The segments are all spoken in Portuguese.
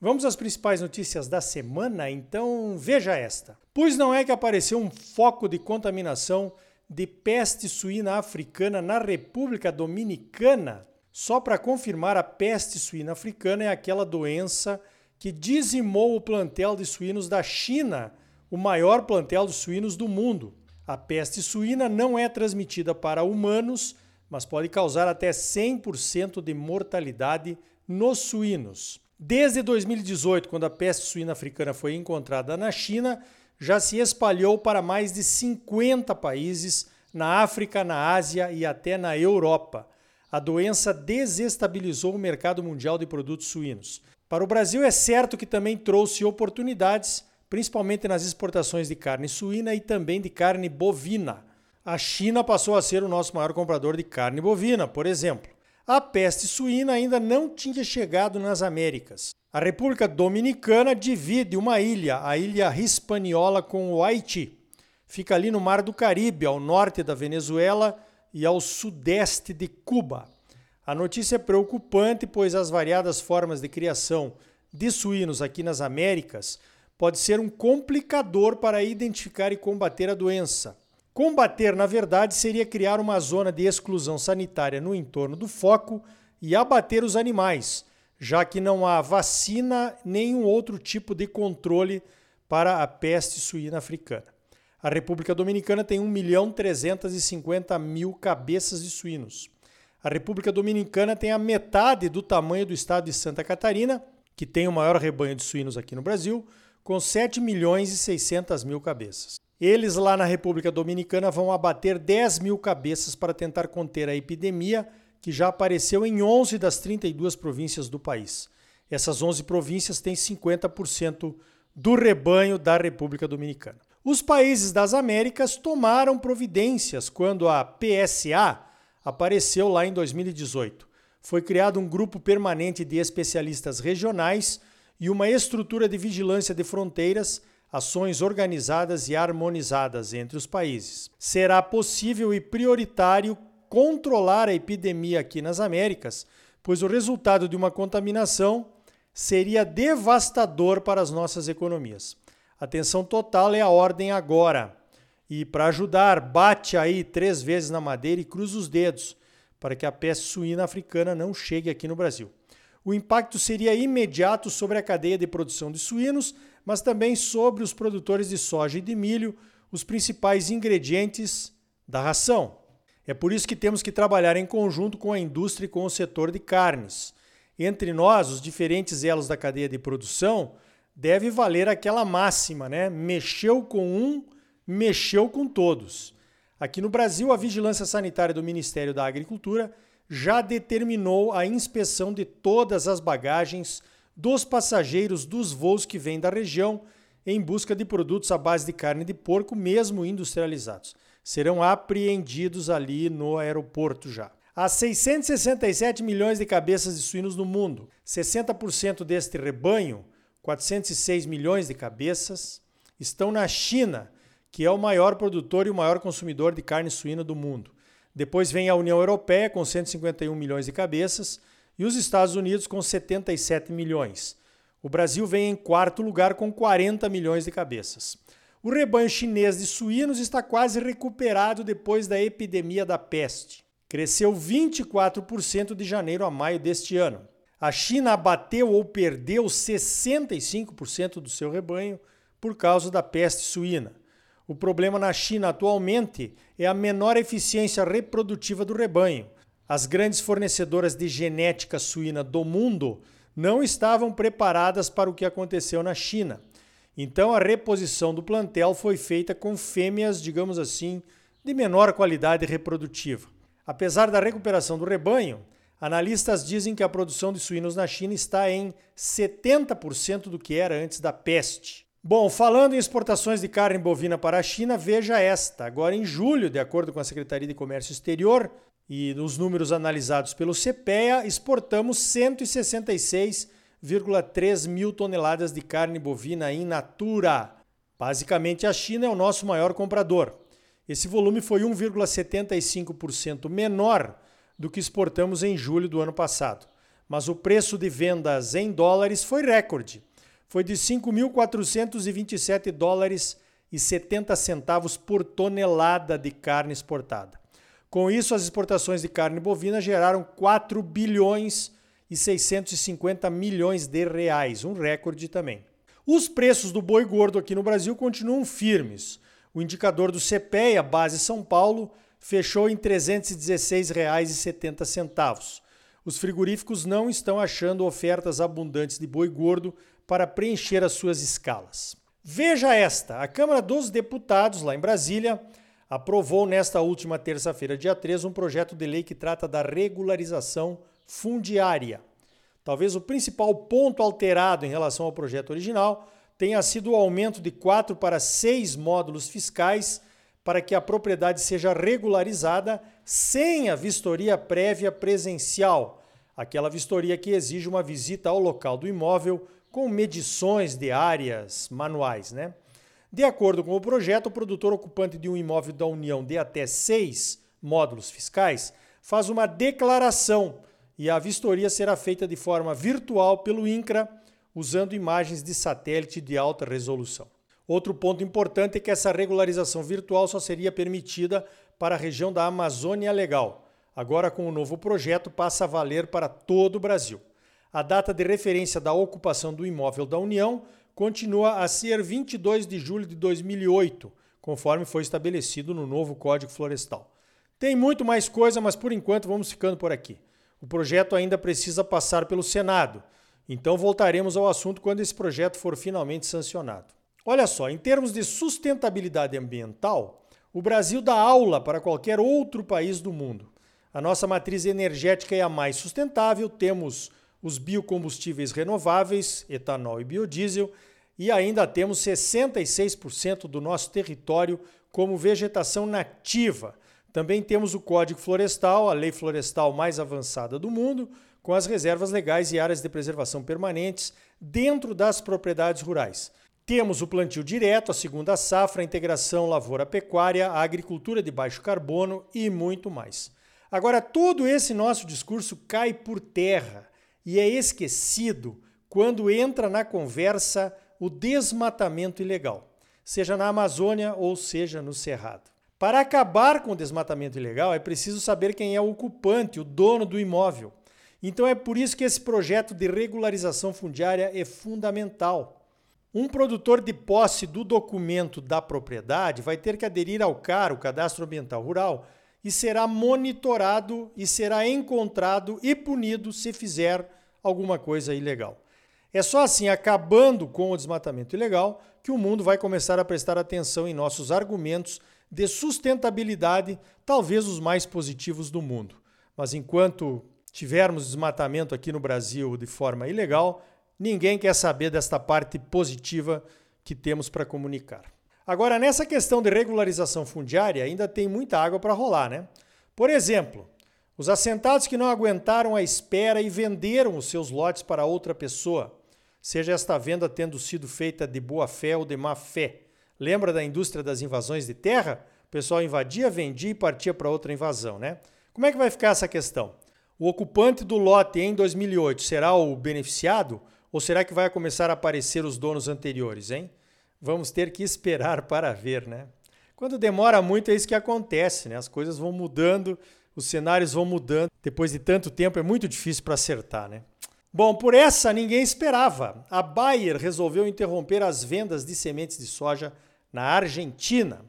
Vamos às principais notícias da semana? Então veja esta. Pois não é que apareceu um foco de contaminação de peste suína africana na República Dominicana? Só para confirmar, a peste suína africana é aquela doença que dizimou o plantel de suínos da China, o maior plantel de suínos do mundo. A peste suína não é transmitida para humanos, mas pode causar até 100% de mortalidade nos suínos. Desde 2018, quando a peste suína africana foi encontrada na China, já se espalhou para mais de 50 países na África, na Ásia e até na Europa. A doença desestabilizou o mercado mundial de produtos suínos. Para o Brasil, é certo que também trouxe oportunidades, principalmente nas exportações de carne suína e também de carne bovina. A China passou a ser o nosso maior comprador de carne bovina, por exemplo a peste suína ainda não tinha chegado nas Américas. A República Dominicana divide uma ilha, a ilha Hispaniola, com o Haiti. Fica ali no Mar do Caribe, ao norte da Venezuela e ao sudeste de Cuba. A notícia é preocupante, pois as variadas formas de criação de suínos aqui nas Américas pode ser um complicador para identificar e combater a doença. Combater, na verdade, seria criar uma zona de exclusão sanitária no entorno do foco e abater os animais, já que não há vacina nem um outro tipo de controle para a peste suína africana. A República Dominicana tem 1 milhão 350 mil cabeças de suínos. A República Dominicana tem a metade do tamanho do estado de Santa Catarina, que tem o maior rebanho de suínos aqui no Brasil, com 7 milhões e 600 mil cabeças. Eles lá na República Dominicana vão abater 10 mil cabeças para tentar conter a epidemia, que já apareceu em 11 das 32 províncias do país. Essas 11 províncias têm 50% do rebanho da República Dominicana. Os países das Américas tomaram providências quando a PSA apareceu lá em 2018. Foi criado um grupo permanente de especialistas regionais e uma estrutura de vigilância de fronteiras ações organizadas e harmonizadas entre os países. Será possível e prioritário controlar a epidemia aqui nas Américas, pois o resultado de uma contaminação seria devastador para as nossas economias. Atenção total é a ordem agora. E para ajudar, bate aí três vezes na madeira e cruza os dedos para que a peste suína africana não chegue aqui no Brasil. O impacto seria imediato sobre a cadeia de produção de suínos, mas também sobre os produtores de soja e de milho, os principais ingredientes da ração. É por isso que temos que trabalhar em conjunto com a indústria e com o setor de carnes. Entre nós, os diferentes elos da cadeia de produção, deve valer aquela máxima, né? Mexeu com um, mexeu com todos. Aqui no Brasil, a Vigilância Sanitária do Ministério da Agricultura já determinou a inspeção de todas as bagagens dos passageiros dos voos que vêm da região em busca de produtos à base de carne de porco, mesmo industrializados. Serão apreendidos ali no aeroporto já. Há 667 milhões de cabeças de suínos no mundo. 60% deste rebanho, 406 milhões de cabeças, estão na China, que é o maior produtor e o maior consumidor de carne suína do mundo. Depois vem a União Europeia, com 151 milhões de cabeças, e os Estados Unidos com 77 milhões. O Brasil vem em quarto lugar com 40 milhões de cabeças. O rebanho chinês de suínos está quase recuperado depois da epidemia da peste. Cresceu 24% de janeiro a maio deste ano. A China abateu ou perdeu 65% do seu rebanho por causa da peste suína. O problema na China atualmente é a menor eficiência reprodutiva do rebanho, as grandes fornecedoras de genética suína do mundo não estavam preparadas para o que aconteceu na China. Então a reposição do plantel foi feita com fêmeas, digamos assim, de menor qualidade reprodutiva. Apesar da recuperação do rebanho, Analistas dizem que a produção de suínos na China está em 70% do que era antes da peste. Bom, falando em exportações de carne bovina para a China, veja esta. Agora, em julho, de acordo com a Secretaria de Comércio Exterior e os números analisados pelo CPEA, exportamos 166,3 mil toneladas de carne bovina in natura. Basicamente, a China é o nosso maior comprador. Esse volume foi 1,75% menor do que exportamos em julho do ano passado. Mas o preço de vendas em dólares foi recorde foi de 5.427 dólares e 70 centavos por tonelada de carne exportada. Com isso, as exportações de carne bovina geraram 4 bilhões e 650 milhões de reais, um recorde também. Os preços do boi gordo aqui no Brasil continuam firmes. O indicador do CPEA, base São Paulo, fechou em R$ 316,70. Os frigoríficos não estão achando ofertas abundantes de boi gordo para preencher as suas escalas. Veja esta: a Câmara dos Deputados, lá em Brasília, aprovou nesta última terça-feira, dia 3, um projeto de lei que trata da regularização fundiária. Talvez o principal ponto alterado em relação ao projeto original tenha sido o aumento de quatro para seis módulos fiscais para que a propriedade seja regularizada sem a vistoria prévia presencial, aquela vistoria que exige uma visita ao local do imóvel com medições de áreas manuais. Né? De acordo com o projeto, o produtor ocupante de um imóvel da União de até seis módulos fiscais faz uma declaração e a vistoria será feita de forma virtual pelo INCRA, usando imagens de satélite de alta resolução. Outro ponto importante é que essa regularização virtual só seria permitida para a região da Amazônia Legal. Agora, com o novo projeto, passa a valer para todo o Brasil. A data de referência da ocupação do imóvel da União continua a ser 22 de julho de 2008, conforme foi estabelecido no novo Código Florestal. Tem muito mais coisa, mas por enquanto vamos ficando por aqui. O projeto ainda precisa passar pelo Senado, então voltaremos ao assunto quando esse projeto for finalmente sancionado. Olha só, em termos de sustentabilidade ambiental, o Brasil dá aula para qualquer outro país do mundo. A nossa matriz energética é a mais sustentável, temos os biocombustíveis renováveis, etanol e biodiesel, e ainda temos 66% do nosso território como vegetação nativa. Também temos o Código Florestal, a lei florestal mais avançada do mundo, com as reservas legais e áreas de preservação permanentes dentro das propriedades rurais. Temos o plantio direto, a segunda safra, a integração lavoura-pecuária, a agricultura de baixo carbono e muito mais. Agora, todo esse nosso discurso cai por terra e é esquecido quando entra na conversa o desmatamento ilegal, seja na Amazônia ou seja no Cerrado. Para acabar com o desmatamento ilegal, é preciso saber quem é o ocupante, o dono do imóvel. Então é por isso que esse projeto de regularização fundiária é fundamental. Um produtor de posse do documento da propriedade vai ter que aderir ao CAR, o Cadastro Ambiental Rural, e será monitorado e será encontrado e punido se fizer alguma coisa ilegal. É só assim, acabando com o desmatamento ilegal, que o mundo vai começar a prestar atenção em nossos argumentos de sustentabilidade, talvez os mais positivos do mundo. Mas enquanto tivermos desmatamento aqui no Brasil de forma ilegal, ninguém quer saber desta parte positiva que temos para comunicar. Agora, nessa questão de regularização fundiária, ainda tem muita água para rolar, né? Por exemplo, os assentados que não aguentaram a espera e venderam os seus lotes para outra pessoa, seja esta venda tendo sido feita de boa fé ou de má fé. Lembra da indústria das invasões de terra? O pessoal invadia, vendia e partia para outra invasão, né? Como é que vai ficar essa questão? O ocupante do lote em 2008 será o beneficiado ou será que vai começar a aparecer os donos anteriores, hein? Vamos ter que esperar para ver, né? Quando demora muito é isso que acontece, né? As coisas vão mudando os cenários vão mudando. Depois de tanto tempo é muito difícil para acertar, né? Bom, por essa ninguém esperava. A Bayer resolveu interromper as vendas de sementes de soja na Argentina.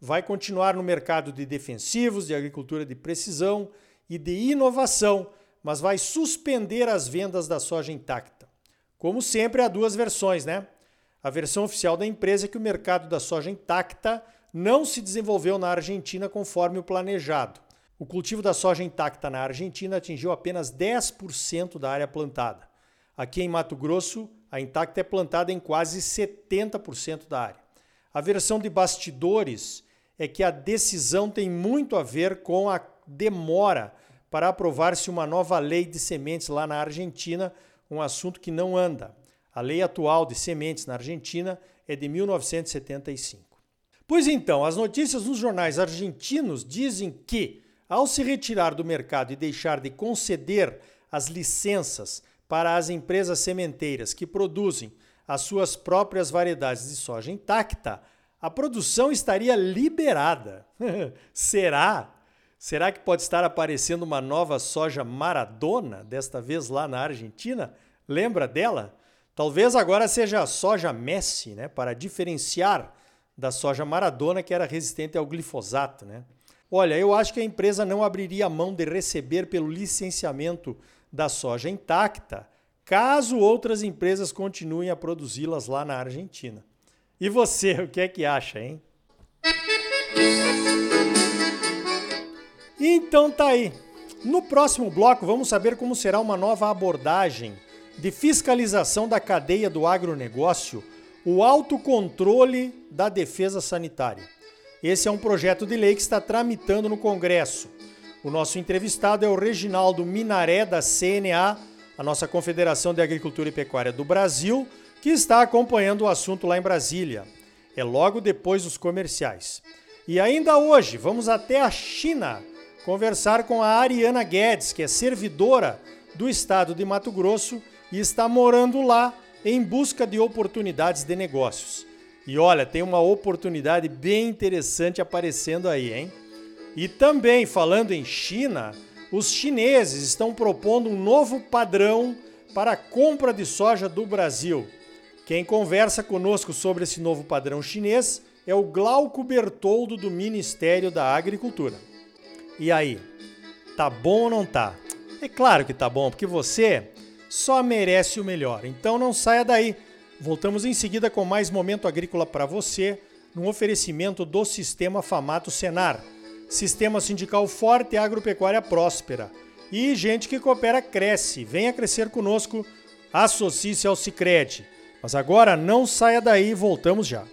Vai continuar no mercado de defensivos, de agricultura de precisão e de inovação, mas vai suspender as vendas da soja intacta. Como sempre, há duas versões, né? A versão oficial da empresa é que o mercado da soja intacta não se desenvolveu na Argentina conforme o planejado. O cultivo da soja intacta na Argentina atingiu apenas 10% da área plantada. Aqui em Mato Grosso, a intacta é plantada em quase 70% da área. A versão de bastidores é que a decisão tem muito a ver com a demora para aprovar-se uma nova lei de sementes lá na Argentina, um assunto que não anda. A lei atual de sementes na Argentina é de 1975. Pois então, as notícias nos jornais argentinos dizem que ao se retirar do mercado e deixar de conceder as licenças para as empresas sementeiras que produzem as suas próprias variedades de soja intacta, a produção estaria liberada. Será? Será que pode estar aparecendo uma nova soja Maradona, desta vez lá na Argentina? Lembra dela? Talvez agora seja a soja Messi, né, para diferenciar da soja Maradona que era resistente ao glifosato, né? Olha, eu acho que a empresa não abriria mão de receber pelo licenciamento da soja intacta, caso outras empresas continuem a produzi-las lá na Argentina. E você, o que é que acha, hein? Então tá aí. No próximo bloco vamos saber como será uma nova abordagem de fiscalização da cadeia do agronegócio, o autocontrole da defesa sanitária. Esse é um projeto de lei que está tramitando no Congresso. O nosso entrevistado é o Reginaldo Minaré, da CNA, a nossa Confederação de Agricultura e Pecuária do Brasil, que está acompanhando o assunto lá em Brasília. É logo depois dos comerciais. E ainda hoje, vamos até a China conversar com a Ariana Guedes, que é servidora do estado de Mato Grosso e está morando lá em busca de oportunidades de negócios. E olha, tem uma oportunidade bem interessante aparecendo aí, hein? E também, falando em China, os chineses estão propondo um novo padrão para a compra de soja do Brasil. Quem conversa conosco sobre esse novo padrão chinês é o Glauco Bertoldo do Ministério da Agricultura. E aí, tá bom ou não tá? É claro que tá bom, porque você só merece o melhor. Então não saia daí. Voltamos em seguida com mais momento agrícola para você, num oferecimento do Sistema Famato Senar. Sistema sindical forte e agropecuária próspera. E gente que coopera cresce. Venha crescer conosco. Associe-se ao Sicredi. Mas agora não saia daí, voltamos já.